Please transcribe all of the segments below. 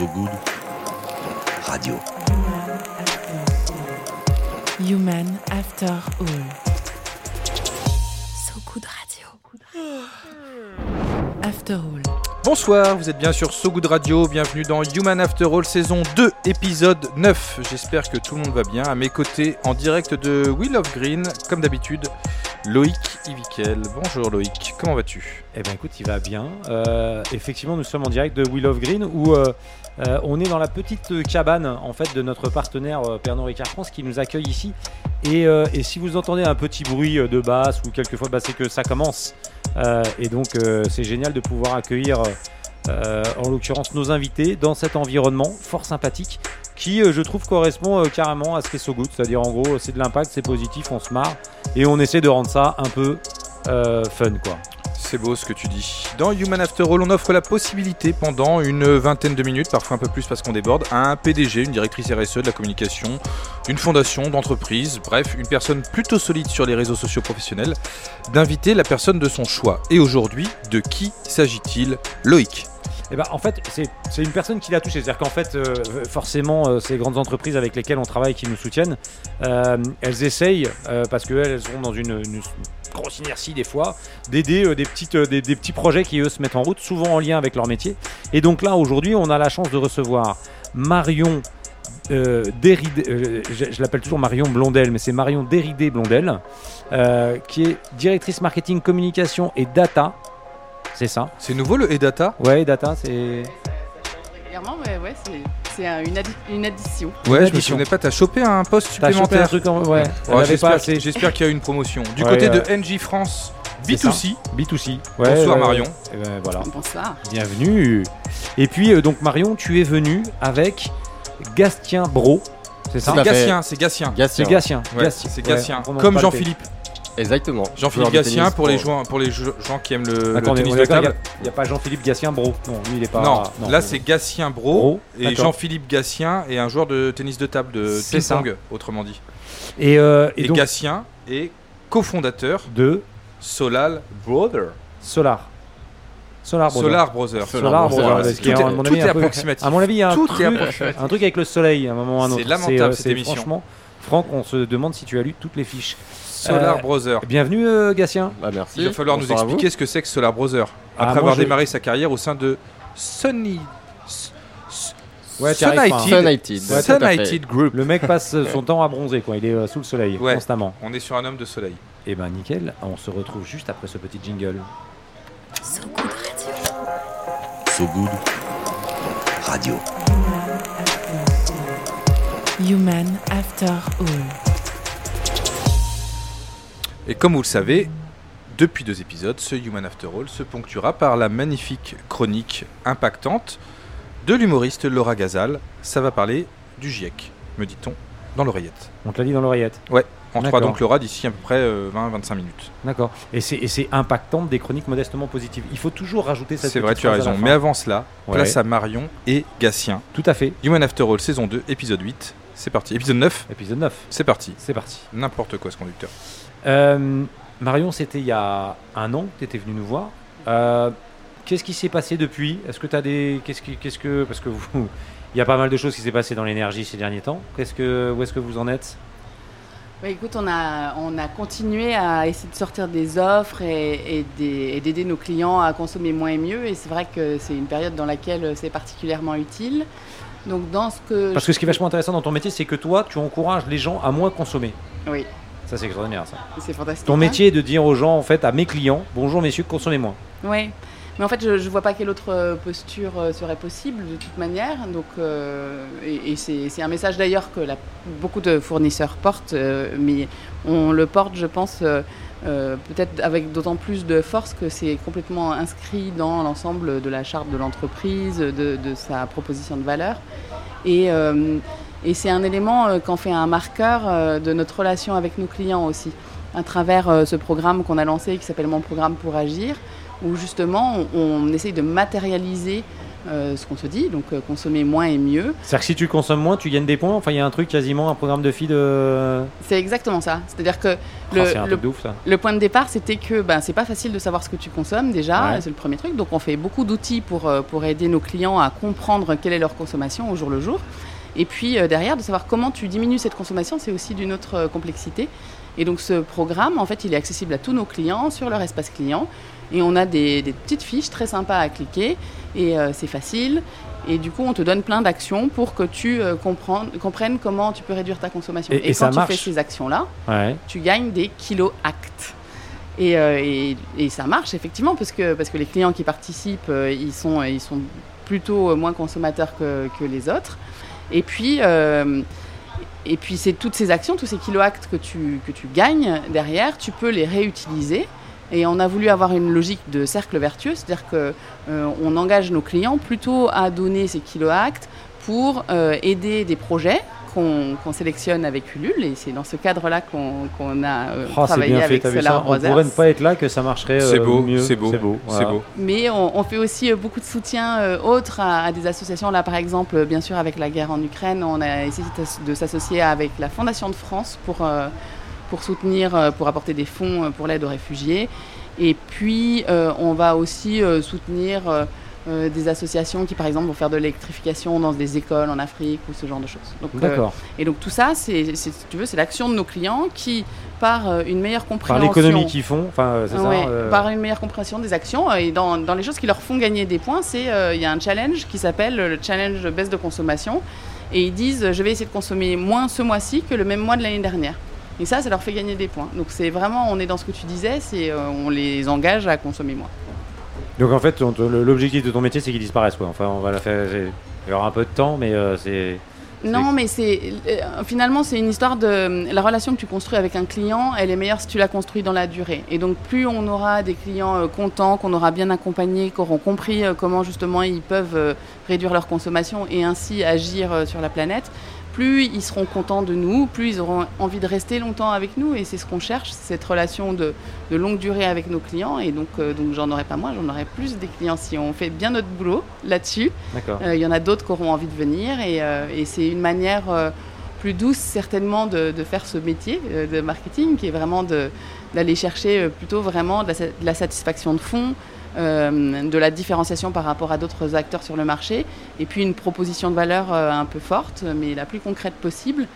So Good Radio. Human After All. So Good Radio. After All. Bonsoir, vous êtes bien sur So Good Radio, bienvenue dans Human After All saison 2, épisode 9. J'espère que tout le monde va bien. À mes côtés, en direct de Will of Green, comme d'habitude, Loïc Ivikel. Bonjour Loïc, comment vas-tu? Eh ben écoute, il va bien. Euh, effectivement, nous sommes en direct de Will of Green où euh, euh, on est dans la petite cabane en fait de notre partenaire Pernod Ricard France qui nous accueille ici. Et, si vous entendez un petit bruit de basse ou quelquefois, bah, c'est que ça commence. Et donc c'est génial de pouvoir accueillir, en l'occurrence, nos invités dans cet environnement fort sympathique qui, euh, je trouve, correspond euh, carrément à ce qu'est So Good. C'est-à-dire, en gros, c'est de l'impact, c'est positif, on se marre et on essaie de rendre ça un peu euh, fun, quoi. C'est beau ce que tu dis. Dans Human After All, on offre la possibilité pendant une vingtaine de minutes, parfois un peu plus parce qu'on déborde, à un PDG, une directrice RSE de la communication, d'une fondation, d'entreprise, bref, une personne plutôt solide sur les réseaux sociaux professionnels, d'inviter la personne de son choix. Et aujourd'hui, de qui s'agit-il? Loïc. Eh ben, en fait, c'est une personne qui l'a touché. C'est-à-dire qu'en fait, euh, forcément, euh, ces grandes entreprises avec lesquelles on travaille, qui nous soutiennent, euh, elles essayent, parce qu'elles elles sont dans une, grosse inertie des fois, d'aider des, des, des petits projets qui, eux, se mettent en route, souvent en lien avec leur métier. Et donc là, aujourd'hui, on a la chance de recevoir Marion Déridé, je, l'appelle toujours Marion Blondel, mais c'est Marion Déridé Blondel, qui est directrice marketing, communication et data. C'est ça C'est nouveau le E-Data Ouais, data, c'est... Régulièrement, mais ouais, c'est- c'est un- une, addi- une addition. Ouais, je me souvenais pas, t'as chopé un poste T'as chopé un supplémentaire. truc en... Ouais, Ouais, J'espère qu'il y a eu une promotion. Du Ouais, côté euh, de NJ France c'est ça. B2C, B2C. Bonsoir, Marion. Et ben, voilà, Bonsoir. bienvenue. Et puis, euh, donc Marion, tu es venu avec Gastien Bro, c'est ça c'est. Gatien, c'est Gatien. Gatien. C'est. Ouais, Ouais, Gatien. on prononce Comme. Jean-Philippe. Exactement. Jean-Philippe tennis pour les, joueurs, pour les gens qui aiment le, tennis de table. il n'y a, pas Jean-Philippe Gatien Bro. Non, lui, il est pas. non, là c'est Gatien Bro, Bro, et. Jean-Philippe Gatien est un joueur de tennis de table de C'est ping-pong, autrement dit. Et, euh, et Et, donc, Gatien est cofondateur de Solal Brother. Solar. Solar Bro. Solar Brother. Solar Solar Bro. Brother, Tout est- à mon tout avis, est un peu- approximatif. À mon avis, il y a un truc, approximatif. un truc avec le soleil à un moment ou à un C'est autre. lamentable, euh, cette c'est émission. Franchement, Franck, on se demande si tu as lu toutes les fiches. Solar Euh, Brother. Bienvenue, euh, Gatien. Bah, merci. Il va falloir nous Bonsoir expliquer ce que c'est que Solar Brother. Ah, Après moi, avoir je- démarré sa carrière au sein de Sunny. Ouais, United. hein. Sun United. Ouais, Sun. United Group. Le mec passe son temps à bronzer, quoi. Il est euh, sous le soleil Ouais. constamment. On est sur un homme de soleil. Et ben nickel, on se retrouve juste après ce petit jingle. So Good Radio. So Good Radio. Human After All. Et comme vous le savez, depuis deux épisodes, ce Human After All se ponctuera par la magnifique chronique impactante de l'humoriste Laura Gazal. Ça va parler du GIEC, me dit-on, dans l'oreillette. On te l'a dit dans l'oreillette. On D'accord. fera donc Laura d'ici à peu près euh, 20-25 minutes. D'accord. Et c'est impactant des chroniques modestement positives. Il faut toujours rajouter cette C'est vrai, tu as raison. Mais avant cela, Ouais. place à Marion et Gatien. Tout à fait. Human After All, saison 2, épisode 8. C'est parti. Épisode 9, Épisode 9. c'est parti. C'est parti. N'importe quoi ce conducteur. Euh, Marion, c'était il y a un an que tu étais venu nous voir. Euh, Qu'est-ce qui s'est passé depuis? Est-ce que tu as des. Qu'est-ce que, qu'est-ce que. Parce que vous. Il y a pas mal de choses qui s'est passé dans l'énergie ces derniers temps. Qu'est-ce que, où est-ce que vous en êtes? Bah, écoute, on a, on a continué à essayer de sortir des offres et, et des- et d'aider nos clients à consommer moins et mieux. Et c'est vrai que c'est une période dans laquelle c'est particulièrement utile. Donc, dans ce que. Parce que ce qui est vachement intéressant dans ton métier, c'est que toi, tu encourages les gens à moins consommer. Oui, Ça, c'est extraordinaire, ça. c'est fantastique. Ton hein. métier est de dire aux gens, en fait, à mes clients, bonjour messieurs, consommez moins. Oui, mais en fait, je ne vois pas quelle autre euh, posture euh, serait possible de toute manière. Donc, euh, et et c'est un message d'ailleurs que la- beaucoup de fournisseurs portent, euh, mais on le porte, je pense, euh, peut-être avec d'autant plus de force que c'est complètement inscrit dans l'ensemble de la charte de l'entreprise, de, de sa proposition de valeur. Et, et c'est un élément euh, qu'en fait un marqueur euh, de notre relation avec nos clients aussi, à travers euh, ce programme qu'on a lancé qui s'appelle Mon programme pour agir où justement on, on essaye de matérialiser euh, ce qu'on se dit, donc euh, consommer moins et mieux. C'est-à-dire que si tu consommes moins, tu gagnes des points. Enfin, il y a un truc quasiment, un programme de feed. euh, C'est exactement ça. C'est-à-dire que ah, le, le- ouf le point de départ, c'était que ben, c'est pas facile de savoir ce que tu consommes déjà, Ouais. c'est le premier truc. Donc on fait beaucoup d'outils pour, pour aider nos clients à comprendre quelle est leur consommation au jour le jour. Et puis euh, derrière, de savoir comment tu diminues cette consommation, c'est aussi d'une autre euh, complexité. Et donc ce programme, en fait, il est accessible à tous nos clients sur leur espace client. Et on a des, des petites fiches très sympas à cliquer. Et euh, c'est facile. Et du coup, on te donne plein d'actions pour que tu comprennes, comment tu peux réduire ta consommation. Et- et quand ça tu fais ces actions-là, Ouais. tu gagnes des kilos actes. Et, et- et ça marche effectivement parce que, parce que les clients qui participent, ils, sont, ils sont plutôt moins consommateurs que, que les autres. Et puis, euh, et puis c'est toutes ces actions, tous ces kilos actes que tu, gagnes derrière, tu peux les réutiliser. Et on a voulu avoir une logique de cercle vertueux, c'est-à-dire que euh, on engage nos clients plutôt à donner ces kilos actes pour euh, aider des projets qu'on sélectionne avec Ulule. Et c'est dans ce cadre-là qu'on qu'on a euh, Oh, c'est travaillé bien fait, avec vu Solar ça On Brothers. pourrait ne pas être là que ça marcherait euh, C'est beau, mieux. c'est beau, C'est beau. c'est voilà. beau. Mais on, on fait aussi euh, beaucoup de soutien euh, autre à, à des associations. Là, par exemple, euh, bien sûr, avec la guerre en Ukraine, on a essayé de- s'associer avec la Fondation de France pour, euh, pour soutenir, pour apporter des fonds pour l'aide aux réfugiés. Et puis, euh, on va aussi euh, soutenir euh, des associations qui, par exemple, vont faire de l'électrification dans des écoles en Afrique ou ce genre de choses. Euh, D'accord. et donc tout ça, c'est, si tu veux, c'est l'action de nos clients qui, par euh, une meilleure Par compréhension, l'économie qu'ils font, enfin, c'est Ouais, ça. par une meilleure compréhension des actions et dans, dans les choses qui leur font gagner des points, c'est il y a un challenge qui s'appelle le challenge baisse de consommation et ils disent je vais essayer de consommer moins ce mois-ci que le même mois de l'année dernière. Et ça, ça leur fait gagner des points. Donc c'est vraiment, on est dans ce que tu disais, c'est euh, on les engage à consommer moins. Donc en fait, l'objectif de ton métier, c'est qu'ils disparaissent. Quoi. On va la faire. Il y aura un peu de temps, mais euh, c'est. Non, mais c'est euh, finalement c'est une histoire de la relation que tu construis avec un client. Elle est meilleure si tu la construis dans la durée. Et donc plus on aura des clients euh, contents, qu'on aura bien accompagnés, qui auront compris comment justement ils peuvent réduire leur consommation et ainsi agir sur la planète, plus ils seront contents de nous, plus ils auront envie de rester longtemps avec nous. Et c'est ce qu'on cherche, cette relation de, de longue durée avec nos clients. Et donc, euh, donc j'en aurai pas moins, j'en aurai plus des clients si on fait bien notre boulot là-dessus. D'accord. Euh, Il y en a d'autres qui auront envie de venir et, euh, et c'est une manière plus douce certainement de, de faire ce métier de marketing qui est vraiment d'aller chercher plutôt vraiment de la, sa- de la satisfaction de fond, euh, de la différenciation par rapport à d'autres acteurs sur le marché et puis une proposition de valeur euh, un peu forte mais la plus concrète possible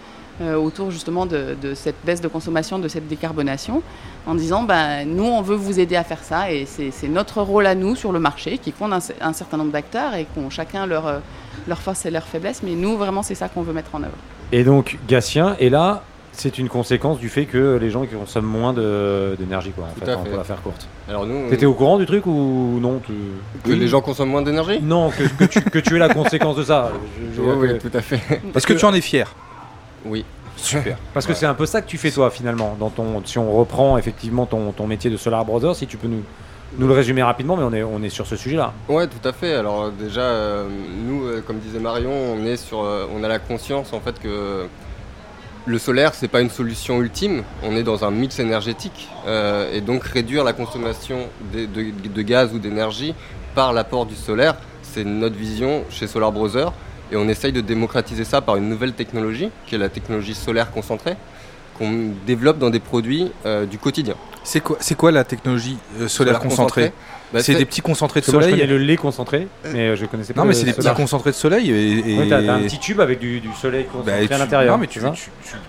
euh, autour justement de, cette baisse de consommation, de cette décarbonation, en disant bah, nous on veut vous aider à faire ça et c'est notre rôle à nous sur le marché qui compte un, cer- un certain nombre d'acteurs et qui ont chacun leur, leurs forces et leurs faiblesses, mais nous vraiment c'est ça qu'on veut mettre en œuvre. Et donc, Gatien, et là, c'est une conséquence du fait que les gens qui consomment moins d'énergie, quoi, en Tout fait, à hein, fait. pour la faire courte. Alors nous, on- T'étais au courant du truc ou non tu- que Oui. les gens consomment moins d'énergie? Non, que, que tu, que tu es la conséquence de ça. Je- je veux Oui, oui, que- tout à fait. Parce que tu en es fier. Oui. Super. Parce que c'est un peu ça que tu fais toi finalement. Dans ton, si on reprend effectivement ton, ton métier de Solar Brothers, si tu peux nous, nous le résumer rapidement, mais on est, on est sur ce sujet-là. Ouais, tout à fait. Alors déjà, euh, nous, euh, comme disait Marion, on est sur, euh, on a la conscience en fait que le solaire, c'est pas une solution ultime. On est dans un mix énergétique euh, et donc réduire la consommation de, gaz ou d'énergie par l'apport du solaire, c'est notre vision chez Solar Brothers. Et on essaye de démocratiser ça par une nouvelle technologie, qui est la technologie solaire concentrée, qu'on développe dans des produits euh, du quotidien. C'est quoi, c'est quoi la technologie euh, solaire concentrée Bah, C'est des petits concentrés de que moi je soleil connais le lait concentré, mais euh, je connaissais pas Non, mais c'est des petits solar. concentrés de soleil. Et, et- Ouais, t'as t'as un petit tube avec du, du soleil Bah, concentré tu- à l'intérieur. Non, mais tu, tu, tu,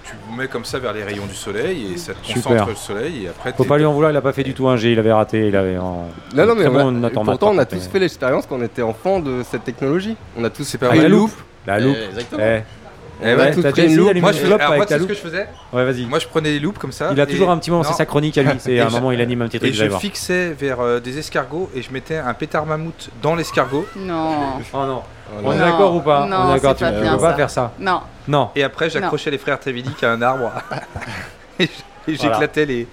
tu vous mets comme ça vers les rayons du soleil et ça te Super. concentre le soleil et après Faut t'es- pas lui en vouloir, il a pas fait du tout un G, il avait raté, il avait en... Non, non, mais Très on a- bon pourtant, on a tous fait l'expérience quand on était enfant de cette technologie. On a tous une La loupe. La loupe. Eh, exactement. Eh, ouais, t'as déjà une essayé loupe. d'allumer Moi, une je, clope alors, moi, avec tu ta sais ce loupe que je faisais Ouais, vas-y. Moi, je prenais les loupes comme ça. Il a et- toujours un petit moment, non. c'est sa chronique à lui, c'est Et à un je- moment il anime un petit truc, vous je allez voir. fixais vers euh, des escargots et je mettais un pétard mammouth dans l'escargot. Non, Oh non. Oh, On est Non, d'accord ou pas non, On est d'accord, c'est tu pas ne bien peux pas ça. faire ça. non. Non. Et après, j'accrochais les frères Trévidic à un arbre. et j'- et Voilà. j'éclatais les.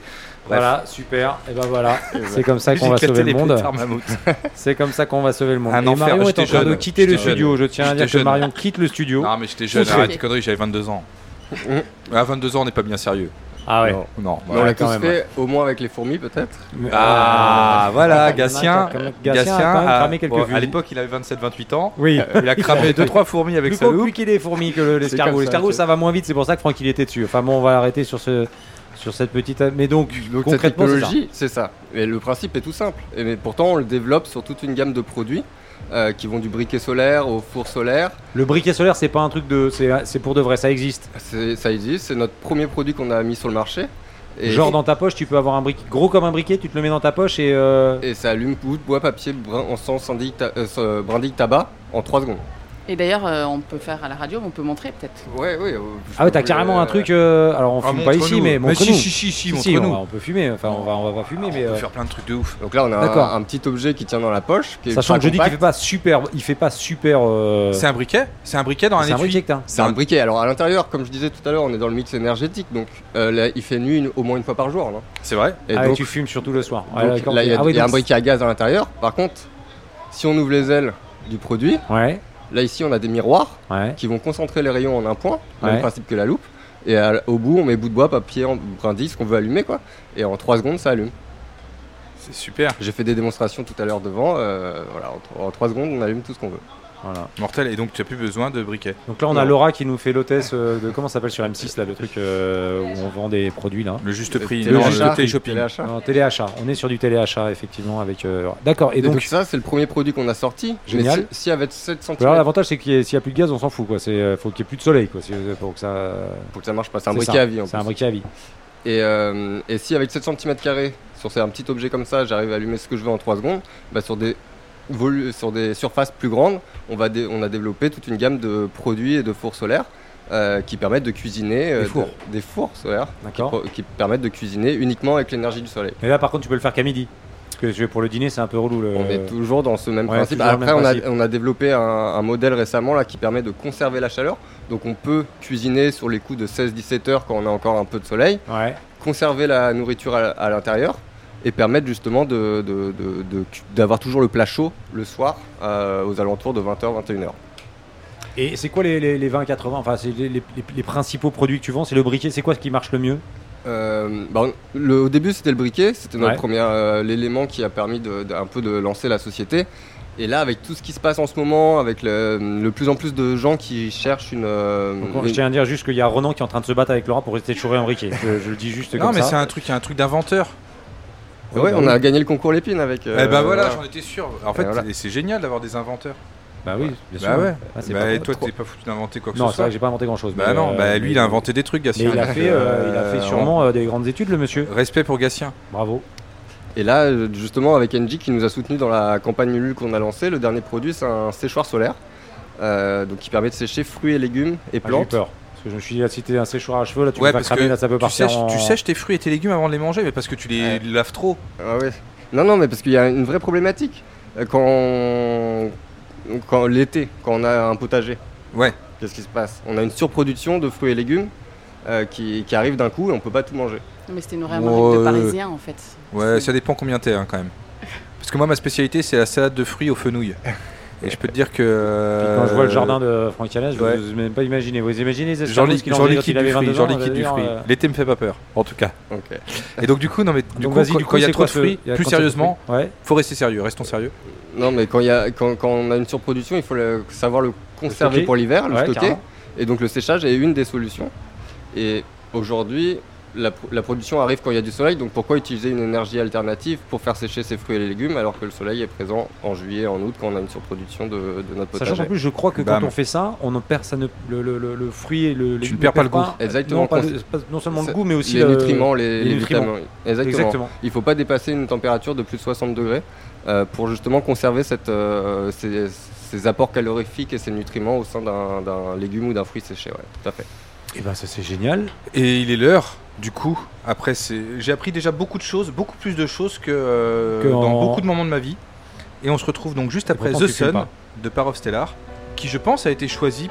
Bref. Voilà, super. Et ben voilà, c'est comme ça qu'on va sauver les le monde. C'est comme ça qu'on va sauver le monde. Un Et enfer. Marion est en train de jeune. quitter le studio. Je tiens à dire que. Marion quitte le studio. Non, mais j'étais jeune, arrête tes conneries, j'avais 22 ans. À 22 ans, on n'est pas bien sérieux. Ah ouais. Non. Non. Mais on voilà. l'a quand tous même, fait, au moins avec les fourmis peut-être. Ah, voilà, Il y en a Gatien. Gatien a cramé quelques bon, à l'époque, il avait 27-28 ans. Oui. Il a cramé 2-3 fourmis avec plus sa loupe. compliqué les fourmis que le- l'escargot. ça, L'escargot, c'est- ça va moins vite, c'est pour ça que Franck il était dessus. Enfin bon, on va arrêter sur ce sur cette petite. Mais donc, concrètement, c'est ça. technologie, c'est ça. Et le principe est tout simple. Et mais pourtant, on le développe sur toute une gamme de produits euh, qui vont du briquet solaire au four solaire. Le briquet solaire, c'est pas un truc de, c'est c'est pour de vrai, ça existe. Ça existe. C'est notre premier produit qu'on a mis sur le marché. Et, Genre dans ta poche, tu peux avoir un briquet gros comme un briquet, tu te le mets dans ta poche et. euh, et ça allume bout de bois, papier, brin, encens, euh, brindille, tabac en 3 secondes. Et d'ailleurs, euh, on peut faire à la radio, on peut montrer peut-être. Ouais, ouais. euh, Ah ouais, t'as carrément un truc. euh, Alors on Ah, fume pas ici, mais montre-nous. si, si, si, si, on, va- on peut fumer. Enfin, on va, on va pas fumer, mais. On euh, peut faire plein de trucs de ouf. Donc là, on a D'accord. un, un petit objet qui tient dans la poche. Qui est Sachant ultra que je dis qu'il fait pas super, il fait pas super. euh, C'est un briquet? C'est un briquet dans un c'est un étui? briquet que t'as. C'est un briquet. Alors à l'intérieur, comme je disais tout à l'heure, on est dans le mix énergétique. Donc euh, là, il fait nuit une- au moins une fois par jour. là. C'est vrai Et ah, donc, tu fumes surtout le soir. Ouais, donc, d'accord, là, il y a. Ah oui, il y a un briquet à gaz à l'intérieur. Par contre, si on ouvre les ailes du produit, Ouais, là ici, on a des miroirs ouais. qui vont concentrer les rayons en un point, même Ouais. principe que la loupe. Et à- au bout, on met bout de bois, papier, en- brindille, ce qu'on veut allumer, quoi. Et en 3 secondes, ça allume. C'est super. J'ai fait des démonstrations tout à l'heure devant. euh, voilà, en 3 secondes, on allume tout ce qu'on veut. Voilà. Mortel. Et donc, tu as plus besoin de briquet. Donc là, on a. Laura qui nous fait l'hôtesse euh, de comment ça s'appelle sur M6 là, le truc euh, où on vend des produits là. Le juste Le prix. non, le le télé-shopping. téléachat. Non, téléachat. On est sur du téléachat effectivement avec. euh, D'accord. Et Et donc, donc, ça, c'est le premier produit qu'on a sorti. Génial. Mais si, si avec 7 cm, alors l'avantage c'est qu'il y ait- s'il y a plus de gaz, on s'en fout quoi. C'est euh, faut qu'il y ait plus de soleil quoi. Euh, pour que ça. pour que ça marche pas, c'est un briquet ça. à vie en C'est un plus. briquet à vie. Et, euh, et si avec 7 cm sur un petit objet comme ça, j'arrive à allumer ce que je veux en 3 secondes, bah sur des sur des surfaces plus grandes, on, va dé- on a développé toute une gamme de produits et de fours solaires euh, qui permettent de cuisiner euh, Des fours. de- des fours solaires qui, permettent de cuisiner uniquement avec l'énergie du soleil. Et là par contre, tu peux le faire qu'à midi. Parce que je vais pour le dîner, c'est un peu relou. Le... On est toujours dans ce même ouais, principe. Après, même on a, principe. on a développé un, un modèle récemment là, qui permet de conserver la chaleur. Donc on peut cuisiner sur les coups de 16-17 heures quand on a encore un peu de soleil, Ouais. conserver la nourriture à, à l'intérieur et permettre justement de- de- de- de- d'avoir toujours le plat chaud le soir euh, aux alentours de 20h, 21h. Et c'est quoi les, les, les 20-80 Enfin, c'est les, les- les principaux produits que tu vends? C'est le briquet. C'est quoi ce qui marche le mieux? Euh, bah, le- au début c'était le briquet, c'était notre Ouais. premier euh, l'élément qui a permis de, de- un peu de lancer la société. Et là avec tout ce qui se passe en ce moment, avec le, le plus en plus de gens qui cherchent une, euh, Donc, Je tiens à dire juste qu'il y a Renan qui est en train de se battre avec Laura pour rester chouré un briquet. Je, je le dis juste Non, comme mais ça. c'est un truc, un truc d'inventeur. Ouais, bah on oui. a gagné le concours Lépine avec. euh, eh ben voilà, voilà. j'en étais sûr. En fait, voilà. c'est génial d'avoir des inventeurs. Bah oui, bien sûr. Bah ouais. Ah, c'est Bah, pas mal. toi, Trop- t'es pas foutu d'inventer quoi que Non, ce c'est soit. vrai que j'ai pas inventé grand chose. Bah non, bah lui, il a inventé des trucs, Mais Gatien. il a fait, euh, il a fait Euh, sûrement euh, des grandes études, le monsieur. Respect pour Gatien. Bravo. Et là, euh, justement, avec Engie qui nous a soutenus dans la campagne Ulule qu'on a lancée, le dernier produit c'est un séchoir solaire. euh, donc qui permet de sécher fruits et légumes et Ah, J'ai eu plantes. peur. Parce que je me suis dit, ah, si t'es un séchoir à cheveux, là, tu Ouais, peux pas parce cramer, que là, ça peut tu partir sèches, en... tu sèches tes fruits et tes légumes avant de les manger, mais parce que tu les Ouais. laves trop. Ah ouais. Non, non, mais parce qu'il y a une vraie problématique. Euh, Quand, quand l'été, quand on a un potager, Ouais. qu'est-ce qui se passe? On a une surproduction de fruits et légumes euh, qui, qui arrive d'un coup et on peut pas tout manger. Mais c'était une remarque de parisien en fait. Ouais, ça dépend combien t'es hein, quand même. Parce que moi, ma spécialité, c'est la salade de fruits aux fenouilles. Et je peux te dire que. Puis Quand je vois le jardin de Franck Yanes, je ouais. n'ose même pas imaginer. Vous imaginez les J'en escargots liquide il du fruit. 22 J'en ans, liquide du fruit. euh, L'été me fait pas peur, en tout cas. Et donc, du coup, non, mais du Donc coup, quand, du coup, quand il y a trop de fruits, il plus il sérieusement, Ouais. faut rester sérieux. Restons sérieux. Non, mais quand, il y a, quand, quand on a une surproduction, il faut le- savoir le conserver pour l'hiver, le Ouais, stocker. carrément. Et donc le séchage est une des solutions. Et aujourd'hui, la, pro- la production arrive quand il y a du soleil, donc pourquoi utiliser une énergie alternative pour faire sécher ses fruits et les légumes alors que le soleil est présent en juillet, en août, quand on a une surproduction de, de notre Sachant potager qu'en plus, je crois que quand on fait ça, on en perd ça ne, le, le, le, le fruit et le. Tu légume ne perds pas le goût. Exactement. Non, pas Quand le- pas- non seulement le goût, mais aussi les le- nutriments, les, les les nutriments. vitamines. Exactement. Exactement. Il ne faut pas dépasser une température de plus de 60 degrés euh, pour justement conserver cette, euh, ces, ces apports calorifiques et ces nutriments au sein d'un légume ou d'un fruit séché. Ouais, tout à fait. Et ben ça c'est génial. Et il est l'heure, du coup. Après, c'est, j'ai appris déjà beaucoup de choses, beaucoup plus de choses que, euh, Que dans en- beaucoup de moments de ma vie. Et on se retrouve donc juste après The Sun de Parov Stellar, qui je pense a été choisi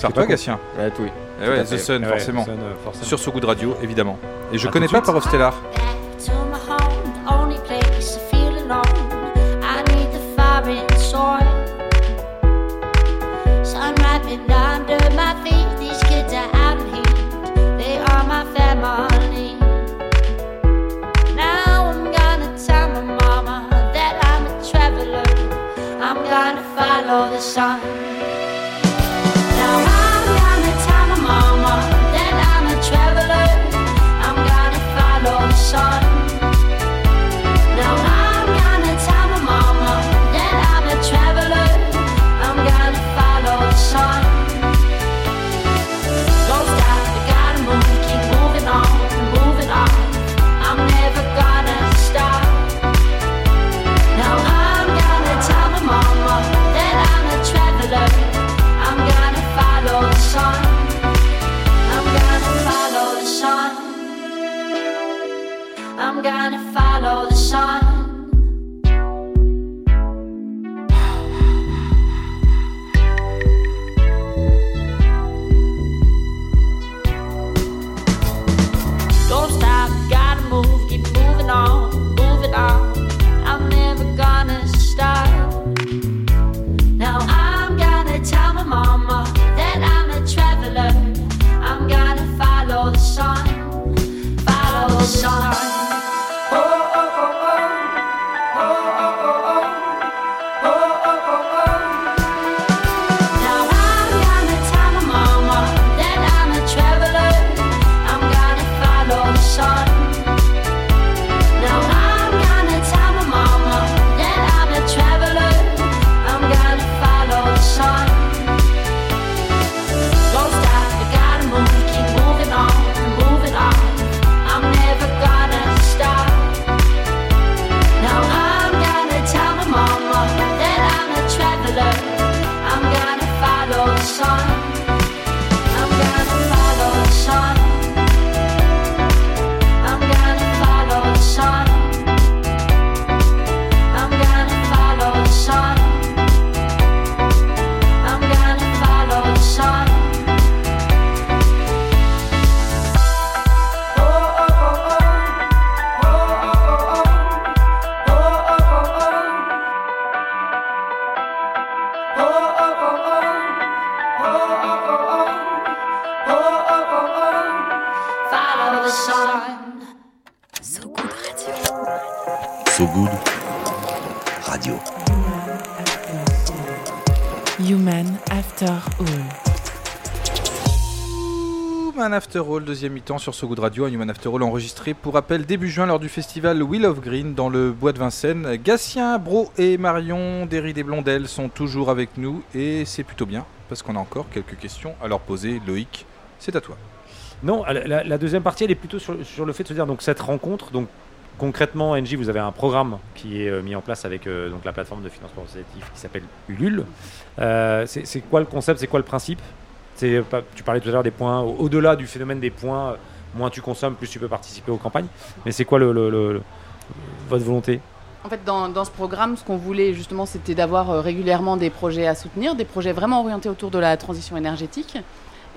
par toi. Gatien. Ouais, oui. Eh ouais, The. Sun, Ouais, forcément. ça, euh, forcément. Sur ce goût de radio, évidemment. Et je À connais pas. Parov Stellar. After All, deuxième mi-temps sur So Good Radio, un Human After All enregistré pour rappel début juin lors du festival Wheel of Green dans le bois de Vincennes. Gatien, Bro et Marion Derry des Blondelles sont toujours avec nous et c'est plutôt bien parce qu'on a encore quelques questions à leur poser. Loïc, c'est à toi. Non, la, deuxième partie, elle est plutôt sur, le fait de se dire donc cette rencontre. Donc concrètement, NJ, vous avez un programme qui est euh, mis en place avec euh, donc la plateforme de financement associatif qui s'appelle Ulule. Euh, c'est quoi le concept? C'est quoi le principe? Tu parlais tout à l'heure des points au- au-delà du phénomène des points. euh, Moins tu consommes, plus tu peux participer aux campagnes. Mais c'est quoi votre volonté? En fait, dans, ce programme, ce qu'on voulait justement, c'était d'avoir euh, régulièrement des projets à soutenir, des projets vraiment orientés autour de la transition énergétique.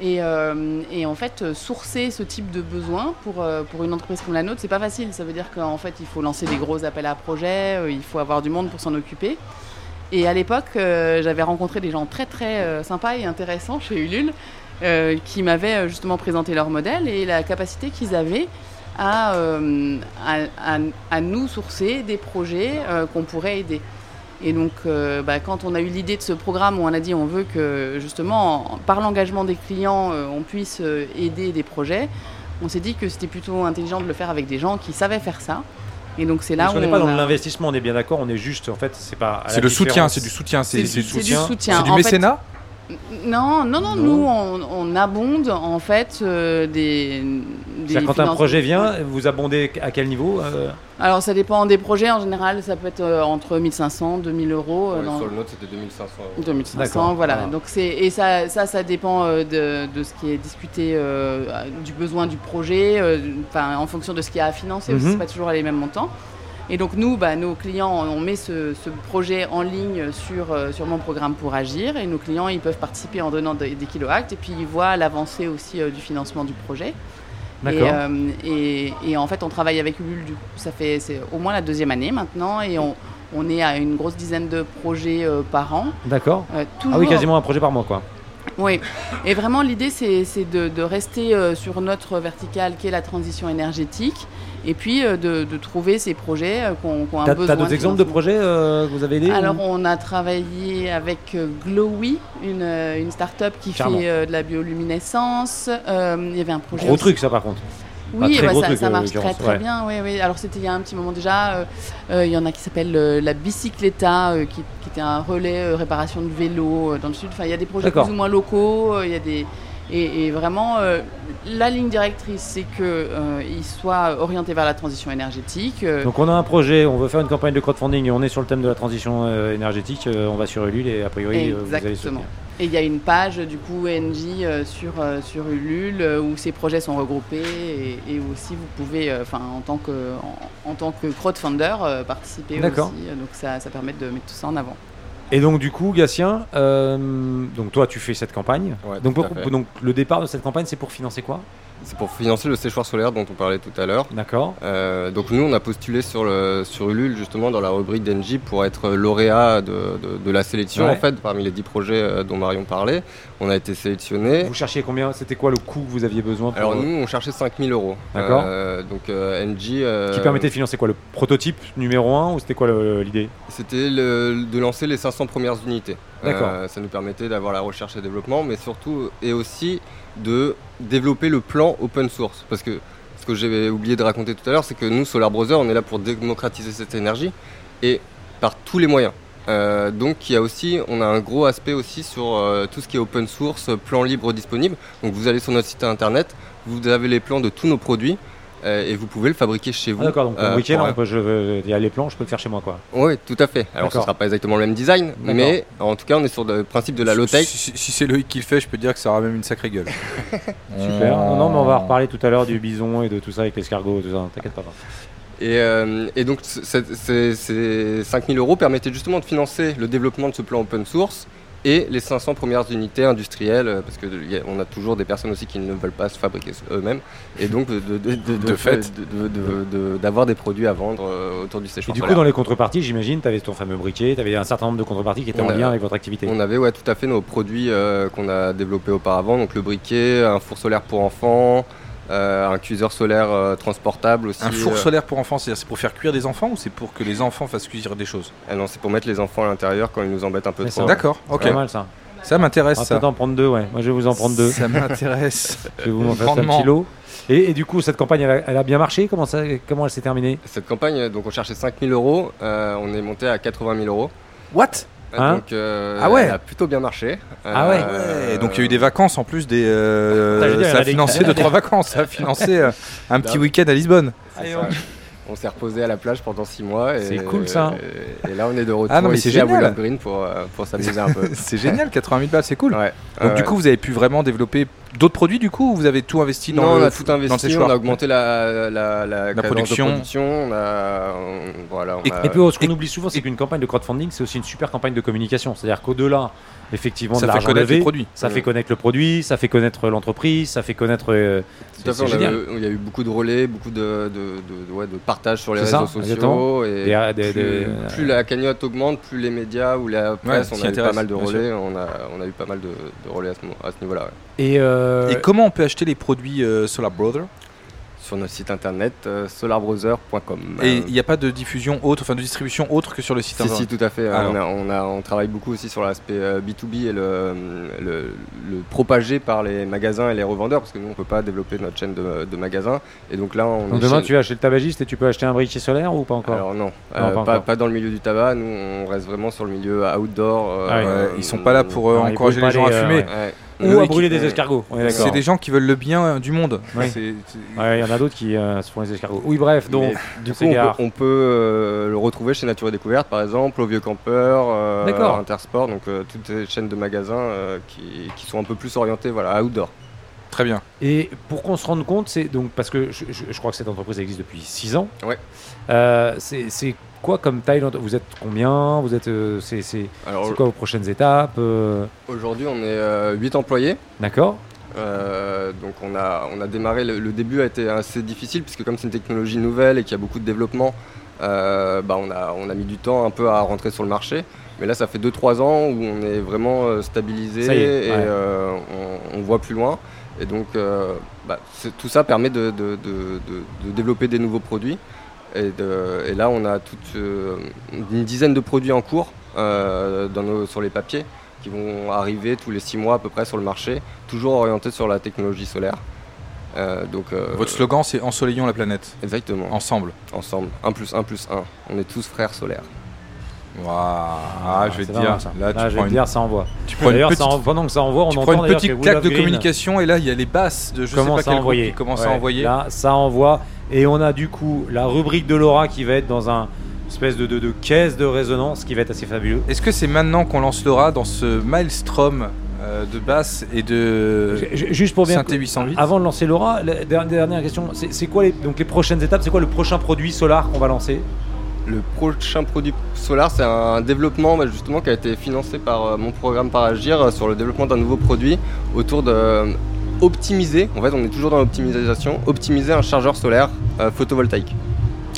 Et, euh, en fait, sourcer ce type de besoin pour, pour une entreprise comme la nôtre, c'est pas facile. Ça veut dire qu'en fait, il faut lancer des gros appels à projets, il faut avoir du monde pour s'en occuper. Et à l'époque, euh, j'avais rencontré des gens très très euh, sympas et intéressants chez Ulule euh, qui m'avaient justement présenté leur modèle et la capacité qu'ils avaient à, nous sourcer des projets qu'on pourrait aider. Et donc, bah, quand on a eu l'idée de ce programme où on a dit on veut que justement, en- par l'engagement des clients, on puisse aider des projets, on s'est dit que c'était plutôt intelligent de le faire avec des gens qui savaient faire ça. Et donc c'est là Parce où qu'on n'est pas on dans a- l'investissement, on est bien d'accord. On est juste, en fait, c'est pas. C'est le soutien, c'est du soutien, c'est du- c'est du soutien. C'est du mécénat Non, non, non, Non. nous on, on abonde en fait euh, des. quand un projet vient, vous abondez à quel niveau euh, Alors ça dépend des projets en général, ça peut être euh, entre 1500, 2000 euros. euh, Ouais, dans- Sur le nôtre, c'était 2500 euros. 2500, D'accord. voilà. Ah. Donc c'est et ça, ça, ça dépend euh, de, de ce qui est discuté, euh, du besoin du projet, euh, en fonction de ce qu'il y a à financer. aussi, Mhm. C'est pas toujours les mêmes montants. Et donc nous, bah, nos clients, on met ce, ce projet en ligne sur, euh, sur mon programme pour agir, et nos clients, ils peuvent participer en donnant des, des kiloactes, et puis ils voient l'avancée aussi euh, du financement du projet. Et, euh, et, et en fait, on travaille avec Ulule, du coup, ça fait c'est au moins la deuxième année maintenant, et on, on est à une grosse dizaine de projets par an. D'accord. Ah oui, quasiment un projet par mois, quoi. Oui, et vraiment l'idée c'est de, de rester sur notre verticale qui est la transition énergétique et puis euh, de, de trouver ces projets euh, qu'on qu'on a besoin. t'as d'autres exemples de projets euh, que vous avez aidés Alors ou- on a travaillé avec Glowy, une, une start-up qui Charmant. fait euh, de la bioluminescence. Euh, il y avait un projet Gros aussi- truc ça par contre. Oui, bah, ça, truc, ça marche très très ouais. bien. Oui, oui. Alors c'était il y a un petit moment déjà. Il y en a qui s'appelle la Bicycletta, qui, qui était un relais réparation de vélo dans le sud. Enfin, il y a des projets plus ou moins locaux. Il y a des et, et vraiment euh, la ligne directrice, c'est que euh, ils soient orientés vers la transition énergétique. euh, Donc on a un projet, on veut faire une campagne de crowdfunding et on est sur le thème de la transition euh, énergétique, on va sur Ulule et a priori euh, vous allez Exactement. soutenir. Et il y a une page du coup ENJ euh, sur, euh, sur Ulule euh, où ces projets sont regroupés et, et aussi vous pouvez, enfin en tant que en, en tant que crowdfunder, participer aussi. D'accord. Donc ça, ça permet de mettre tout ça en avant. Et donc du coup Gatien, euh, donc toi tu fais cette campagne. Ouais, pour- donc le départ de cette campagne c'est pour financer quoi? C'est pour financer le séchoir solaire dont on parlait tout à l'heure. D'accord. Euh, donc nous, on a postulé sur, le, sur Ulule justement dans la rubrique d'Engie pour être lauréat de, de- de la sélection Ouais. en fait parmi les 10 projets euh, dont Marion parlait. On a été sélectionné. Vous cherchiez combien C'était quoi le coût que vous aviez besoin pour, Alors euh, nous, on cherchait 5000 euros. D'accord. Euh, donc Engie, euh, qui permettait de financer quoi Le prototype numéro 1 ou c'était quoi l'idée? C'était de lancer les 500 premières unités. D'accord. Ça nous permettait d'avoir la recherche et développement, mais surtout et aussi de développer le plan open source. Parce que ce que j'avais oublié de raconter tout à l'heure, c'est que nous, Solar Brother, on est là pour démocratiser cette énergie et par tous les moyens. Euh, donc il y a aussi, on a un gros aspect aussi sur euh, tout ce qui est open source, plan libre disponible. Donc vous allez sur notre site internet, vous avez les plans de tous nos produits et vous pouvez le fabriquer chez vous. Ah, D'accord, donc euh, le week-end, il y a les plans, je peux le faire chez moi quoi. oui, tout à fait. Alors ce D'accord. sera pas exactement le même design, mais en tout cas on est sur le principe de la low tech. Si, si- si c'est Loïc qui le fait, je peux dire que ça aura même une sacrée gueule. Super. Non, non, mais on va reparler tout à l'heure du bison et de tout ça avec l'escargot, tout ça. T'inquiète pas. Et, euh, et donc ces 5000 euros permettaient justement de financer le développement de ce plan open source et les 500 premières unités industrielles, euh, parce qu'on a toujours des personnes aussi qui ne veulent pas se fabriquer eux-mêmes, et donc de, de, de, fait. d'avoir des produits à vendre euh, autour du Et séchoir du coup, dans les contreparties, j'imagine, tu avais ton fameux briquet, tu avais un certain nombre de contreparties qui étaient On en a- lien avec votre activité. On avait ouais, tout à fait nos produits euh, qu'on a développés auparavant, donc le briquet, un four solaire pour enfants, euh, un cuiseur solaire euh, transportable aussi. Un four euh, solaire pour enfants, c'est-à-dire c'est pour faire cuire des enfants ou c'est pour que les enfants fassent cuire des choses? Ah non, c'est pour mettre les enfants à l'intérieur quand ils nous embêtent un peu Mais trop. D'accord, ok. Pas mal ça. Ça On m'intéresse va ça. peut-être en prendre deux, ouais. Moi, je vais vous en prendre deux. Ça m'intéresse. Je vais vous en faire un petit lot. Et, et du coup, cette campagne, elle a, elle a bien marché? Comment, ça, comment elle s'est terminée? Cette campagne, donc on cherchait 5000 euros, euh, on est monté à 80 000 euros. What? Hein donc euh, Ah ouais. elle a plutôt bien marché. Ah ouais. Euh, Ouais, donc il y a eu des vacances en plus des. euh, ça a financé deux trois vacances. Ça a financé euh, un petit Bah, week-end à Lisbonne. On s'est reposé à la plage pendant 6 mois. et- C'est cool, ça. Et, et là on est de retour Ah non, mais ici à génial. Willow Green pour, pour s'amuser un peu. C'est génial, 80 000 balles, c'est cool. Ouais. Donc du ouais. coup, vous avez pu vraiment développer d'autres produits du coup ou vous avez tout investi dans non, le on a tout dans le investi, séchoir on a augmenté la, la, la, de production. production, on a, on- voilà, on Et- a- Et puis, oh, ce qu'on oublie souvent, c'est qu'une campagne de crowdfunding, c'est aussi une super campagne de communication. C'est-à-dire qu'au-delà, effectivement, Ça de fait connaître les levé, produits. ça Ouais. fait connaître le produit, ça fait connaître l'entreprise, ça fait connaître. euh, Tout à fait, il y a eu beaucoup de relais, beaucoup de, de, de, de- ouais, de partage sur les ça, réseaux exactement. sociaux. Et Des- euh, des- plus, des- plus la cagnotte augmente, plus les médias ou la presse, s'y on a eu pas mal de relais. On a, on a eu pas mal de, relais à ce, niveau-là. ouais. Et, euh, Et comment on peut acheter les produits euh, Solar Brother Sur notre site internet euh, solarbrowser.com. Et Euh, il n'y a pas de diffusion autre, enfin de distribution autre que sur le site si, internet si, tout à fait. Alors. On, a, on, a- on travaille beaucoup aussi sur l'aspect euh, B2B et le, le, le propagé par les magasins et les revendeurs, parce que nous, on peut pas développer notre chaîne de, de magasins. Et donc là, on donc demain, tu vas chez le tabagiste et tu peux acheter un briquet solaire ou pas encore Alors non, Non, euh, pas pas, encore. pas dans le milieu du tabac. Nous, on reste vraiment sur le milieu outdoor. euh, Ah oui. Euh, ils sont pas là pour euh, encourager les gens à euh, fumer. ouais. Ouais. Ou Loïc, à brûler des euh, escargots. On est d'accord. C'est des gens qui veulent le bien du monde. Oui. C'est- c'est- Ouais, il y en a d'autres qui euh, se font les escargots. Oui, bref, donc, Mais du Du coup, on peut, s'égare. on peut, euh, le retrouver chez Nature et Découverte, par exemple, au Vieux Campeur, euh, D'accord. Intersport, donc euh, toutes ces chaînes de magasins euh, qui, qui sont un peu plus orientées voilà, outdoor. Très bien. Et pour qu'on se rende compte, c'est donc parce que je, je- je crois que cette entreprise existe depuis 6 ans. Ouais. Euh, c'est quoi comme taille Vous êtes combien? Vous êtes euh, c'est quoi vos prochaines étapes euh, aujourd'hui, on est 8 employés. D'accord. Euh, donc on a, on a démarré, le, le début a été assez difficile puisque comme c'est une technologie nouvelle et qu'il y a beaucoup de développement, euh, bah on, a, on a mis du temps un peu à rentrer sur le marché. Mais là, ça fait 2-3 ans où on est vraiment euh, stabilisé est, et ouais. euh, on, on voit plus loin. Et donc, euh, bah, tout ça permet de, de- de- de- de développer des nouveaux produits. Et, là, on a toute euh, une dizaine de produits en cours euh, dans nos- sur les papiers qui vont arriver tous les 6 mois à peu près sur le marché, toujours orientés sur la technologie solaire. Euh, donc, euh, Votre slogan, c'est Ensoleillons la planète. Exactement, Ensemble. ensemble. 1 plus 1 plus 1. On est tous frères solaires. Waouh. Ah, je vais te dire. ça. Là, tu je vais te une, dire, ça envoie. tu prends une petite, ça en- pendant que ça envoie, on tu entend prends une petite que claque de Green communication et là, il y a les basses de je sais commence pas à quel groupe qui commencent à Ouais, envoyer. Là, ça envoie. Et on a du coup la rubrique de Laura qui va être dans un espèce de, de, de caisse de résonance qui va être assez fabuleux. Est-ce que c'est maintenant qu'on lance Laura dans ce maelstrom euh, de basse et de Juste pour bien. synthé 808 Avant de lancer Laura, la der- dernière question, c'est c'est quoi les, donc les prochaines étapes C'est quoi le prochain produit solar qu'on va lancer? Le prochain produit Solar, c'est un développement bah, justement qui a été financé par euh, mon programme par Agir euh, sur le développement d'un nouveau produit autour de euh, optimiser, en fait on est toujours dans l'optimisation, optimiser un chargeur solaire photovoltaïque.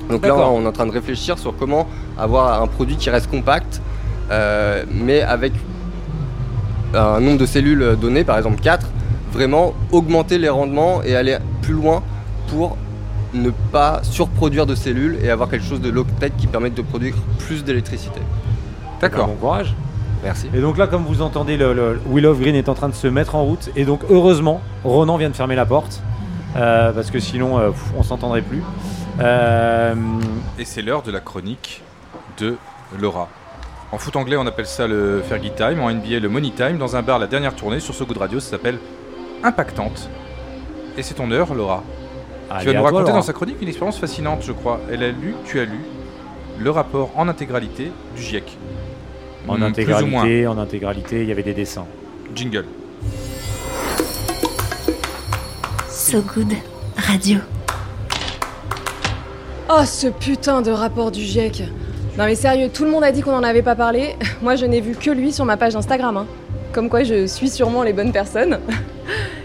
Donc là on est en train de réfléchir sur comment avoir un produit qui reste compact euh, mais avec un nombre de cellules donné, par exemple 4, vraiment augmenter les rendements et aller plus loin pour ne pas surproduire de cellules et avoir quelque chose de low-tech qui permette de produire plus d'électricité. D'accord. Bon courage. Merci. Et donc là, comme vous entendez, le, le Will of Green est en train de se mettre en route. Et donc, heureusement, Ronan vient de fermer la porte. euh, parce que sinon, euh, pff, on s'entendrait plus. Euh, Et c'est l'heure de la chronique de Laura. En foot anglais, on appelle ça le Fergie Time, en NBA, le Money Time. Dans un bar, la dernière tournée sur ce goût de radio, ça s'appelle Impactante. Et c'est ton heure, Laura. Allez, tu vas nous raconter dans sa chronique une expérience fascinante, je crois. Elle a lu, tu as lu, le rapport en intégralité du GIEC. En Hmm, Plus ou moins. intégralité, en intégralité, il y avait des dessins. Jingle. So Good Radio. Oh, ce putain de rapport du GIEC. Non mais sérieux, tout le monde a dit qu'on n'en avait pas parlé. Moi, je n'ai vu que lui sur ma page Instagram. hein. Comme quoi, je suis sûrement les bonnes personnes.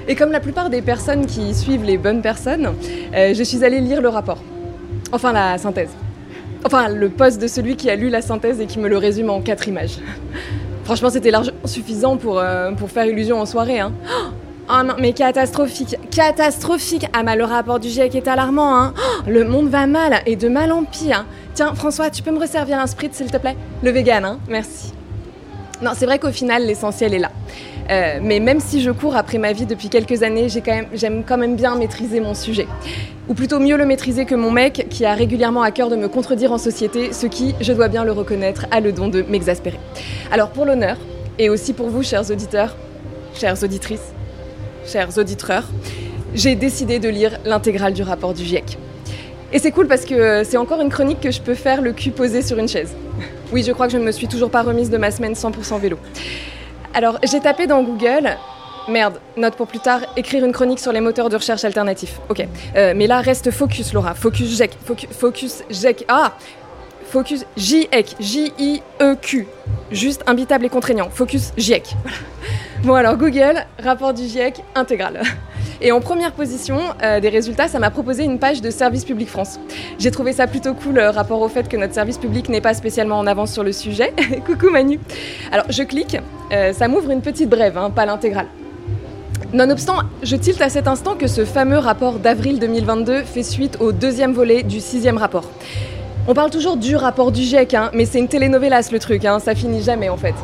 Et comme la plupart des personnes qui suivent les bonnes personnes, euh, je suis allée lire le rapport. Enfin, la synthèse. Enfin, le post de celui qui a lu la synthèse et qui me le résume en quatre images. Franchement, c'était largement suffisant pour, euh, pour faire illusion en soirée. Hein. Oh non, mais catastrophique, catastrophique. Ah, mais le rapport du GIEC est alarmant. Hein. Oh, le monde va mal et de mal en pire. Tiens, François, tu peux me resservir un spritz, s'il te plaît? Le vegan, hein Merci. Non, c'est vrai qu'au final, l'essentiel est là. Euh, mais même si je cours après ma vie depuis quelques années, j'ai quand j'aime quand même bien maîtriser mon sujet. Ou plutôt mieux le maîtriser que mon mec, qui a régulièrement à cœur de me contredire en société, ce qui, je dois bien le reconnaître, a le don de m'exaspérer. Alors pour l'honneur, et aussi pour vous, chers auditeurs, chères auditrices, chers auditeurs, j'ai décidé de lire l'intégrale du rapport du GIEC. Et c'est cool parce que c'est encore une chronique que je peux faire le cul posé sur une chaise. Oui, je crois que je ne me suis toujours pas remise de ma semaine 100% vélo. Alors, j'ai tapé dans Google. Merde, note pour plus tard, écrire une chronique sur les moteurs de recherche alternatifs. Ok. Euh, mais là, reste focus, Laura. Focus GEC. Focus, GEC. Ah Focus JEC. J-I-E-Q. Juste imbitable et contraignant. Focus. Voilà. Bon, alors, Google, rapport du GIEC intégral. Et en première position euh, des résultats, ça m'a proposé une page de Service Public France. J'ai trouvé ça plutôt cool, euh, rapport au fait que notre service public n'est pas spécialement en avance sur le sujet. Coucou Manu. Alors je clique, euh, ça m'ouvre une petite brève, hein, pas l'intégrale. Nonobstant, je tilte à cet instant que ce fameux rapport d'avril 2022 fait suite au deuxième volet du sixième rapport. On parle toujours du rapport du GIEC, hein, mais c'est une télénovelas le truc, hein, ça finit jamais en fait.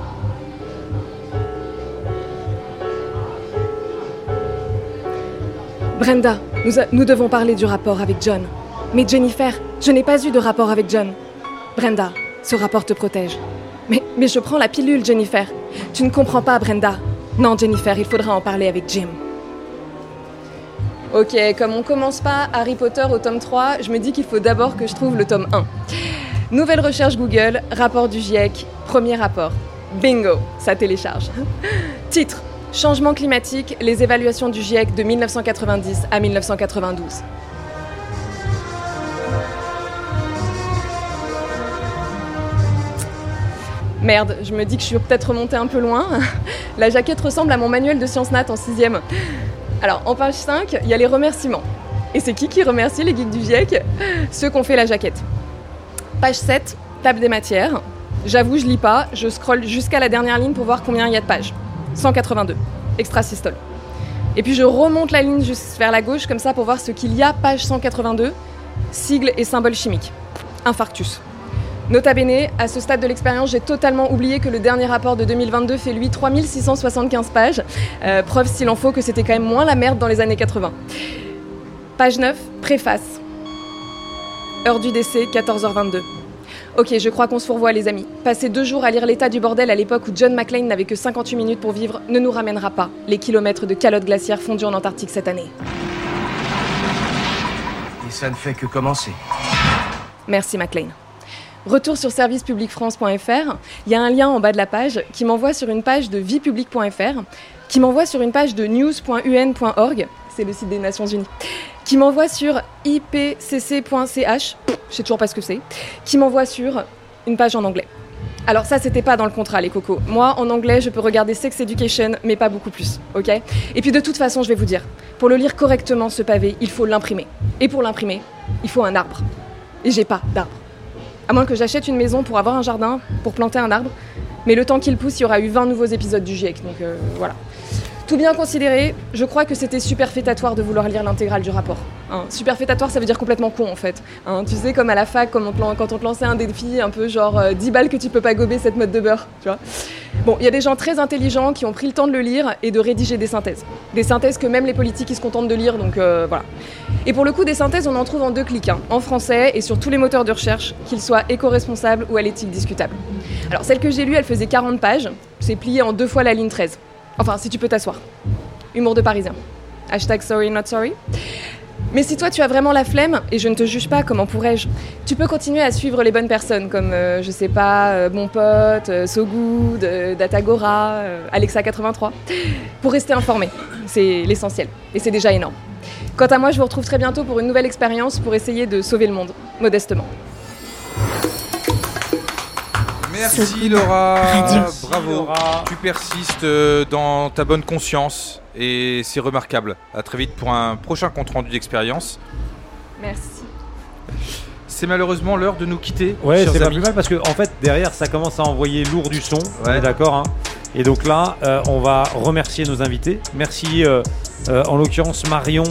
Brenda, nous, devons parler du rapport avec John. Mais Jennifer, je n'ai pas eu de rapport avec John. Brenda, ce rapport te protège. Mais je prends la pilule, Jennifer. Tu ne comprends pas, Brenda. Non, Jennifer, il faudra en parler avec Jim. Ok, comme on commence pas Harry Potter au tome 3, je me dis qu'il faut d'abord que je trouve le tome 1. Nouvelle recherche Google, rapport du GIEC, premier rapport. Bingo, ça télécharge. Titre Changement climatique, les évaluations du GIEC de 1990 à 1992. Merde, je me dis que je suis peut-être remontée un peu loin. La jaquette ressemble à mon manuel de sciences nat en 6ème. Alors, en page 5, il y a les remerciements. Et c'est qui qui remercie les geeks du GIEC Ceux qui ont fait la jaquette. Page 7, table des matières. J'avoue, je lis pas, je scrolle jusqu'à la dernière ligne pour voir combien il y a de pages. 182, extra systole. Et puis je remonte la ligne juste vers la gauche comme ça pour voir ce qu'il y a, page 182, sigles et symboles chimiques. Infarctus. Nota bene, à ce stade de l'expérience, j'ai totalement oublié que le dernier rapport de 2022 fait lui 3675 pages. Euh, preuve s'il en faut que c'était quand même moins la merde dans les années 80. Page 9, préface. Heure du décès, 14h22. Ok, je crois qu'on se fourvoie, les amis. Passer deux jours à lire l'état du bordel à l'époque où John McClane n'avait que 58 minutes pour vivre ne nous ramènera pas les kilomètres de calottes glaciaires fondues en Antarctique cette année. Et ça ne fait que commencer. Merci McLean. Retour sur servicepublicfrance.fr, il y a un lien en bas de la page qui m'envoie sur une page de viepublic.fr, qui m'envoie sur une page de news.un.org, c'est le site des Nations Unies, qui m'envoie sur ipcc.ch, je sais toujours pas ce que c'est, qui m'envoie sur une page en anglais. Alors ça, c'était pas dans le contrat, les cocos. Moi, en anglais, je peux regarder Sex Education, mais pas beaucoup plus, ok? Et puis de toute façon, je vais vous dire, pour le lire correctement, ce pavé, il faut l'imprimer. Et pour l'imprimer, il faut un arbre. Et j'ai pas d'arbre. À moins que j'achète une maison pour avoir un jardin, pour planter un arbre. Mais le temps qu'il pousse, il y aura eu 20 nouveaux épisodes du GIEC, donc euh, voilà. Tout bien considéré, je crois que c'était superfétatoire de vouloir lire l'intégrale du rapport. Hein, superfétatoire, ça veut dire complètement con en fait. Hein, tu sais, comme à la fac, quand on te lançait un défi un peu genre euh, 10 balles que tu peux pas gober cette mode de beurre. Bon, il y a des gens très intelligents qui ont pris le temps de le lire et de rédiger des synthèses. Des synthèses que même les politiques se contentent de lire, donc euh, voilà. Et pour le coup, des synthèses, on en trouve en deux clics, hein, en français et sur tous les moteurs de recherche, qu'ils soient éco-responsables ou à l'éthique discutable. Alors, celle que j'ai lue, elle faisait 40 pages, c'est plié en deux fois la ligne 13. Enfin, si tu peux t'asseoir. Humour de parisien. Hashtag sorry not sorry. Mais si toi tu as vraiment la flemme, et je ne te juge pas, comment pourrais-je Tu peux continuer à suivre les bonnes personnes, comme, euh, je sais pas, euh, Bon Pote, euh, So Good, Datagora, euh, Alexa83, pour rester informé. C'est l'essentiel, et c'est déjà énorme. Quant à moi, je vous retrouve très bientôt pour une nouvelle expérience pour essayer de sauver le monde, modestement. Merci Laura, Radio. bravo. Laura. Tu persistes euh, dans ta bonne conscience et c'est remarquable. À très vite pour un prochain compte rendu d'expérience. Merci. C'est malheureusement l'heure de nous quitter. Ouais, c'est pas plus mal parce que en fait derrière ça commence à envoyer lourd du son. On Ouais. est d'accord. hein. et donc là, euh, on va remercier nos invités. Merci euh, euh, en l'occurrence Marion.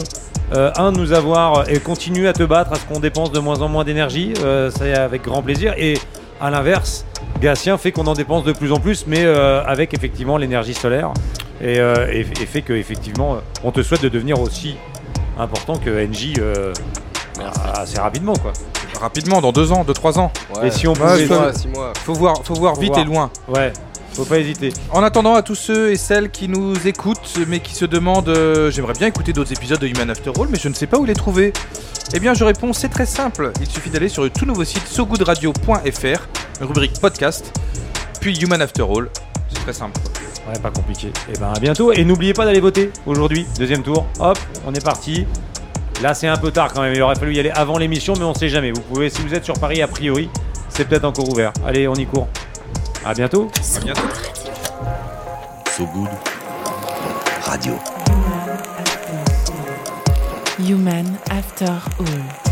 euh, un de nous avoir et continue à te battre à ce qu'on dépense de moins en moins d'énergie, euh, c'est avec grand plaisir. Et à l'inverse, Gatien fait qu'on en dépense de plus en plus, mais euh, avec effectivement l'énergie solaire et, euh, et- et fait que effectivement, euh, on te souhaite de devenir aussi important que NJ euh, assez rapidement quoi. Rapidement, dans deux ans, deux, trois ans. Et si on Ouais, pouvait, je mois, six mois. Faut voir, faut voir Faut vite voir. et loin. ouais, faut pas hésiter. En attendant, à tous ceux et celles qui nous écoutent, mais qui se demandent euh, J'aimerais bien écouter d'autres épisodes de Human After All, mais je ne sais pas où les trouver. Eh bien, je réponds C'est très simple. Il suffit d'aller sur le tout nouveau site sogoodradio.fr, rubrique podcast, puis Human After All. C'est très simple. Ouais, pas compliqué. Et ben à bientôt. Et n'oubliez pas d'aller voter aujourd'hui, deuxième tour. Hop, on est parti. Là, c'est un peu tard quand même. Il aurait fallu y aller avant l'émission, mais on sait jamais. Vous pouvez, si vous êtes sur Paris, a priori, c'est peut-être encore ouvert. Allez, on y court. À bientôt. À bientôt. So Good Radio. Human After All.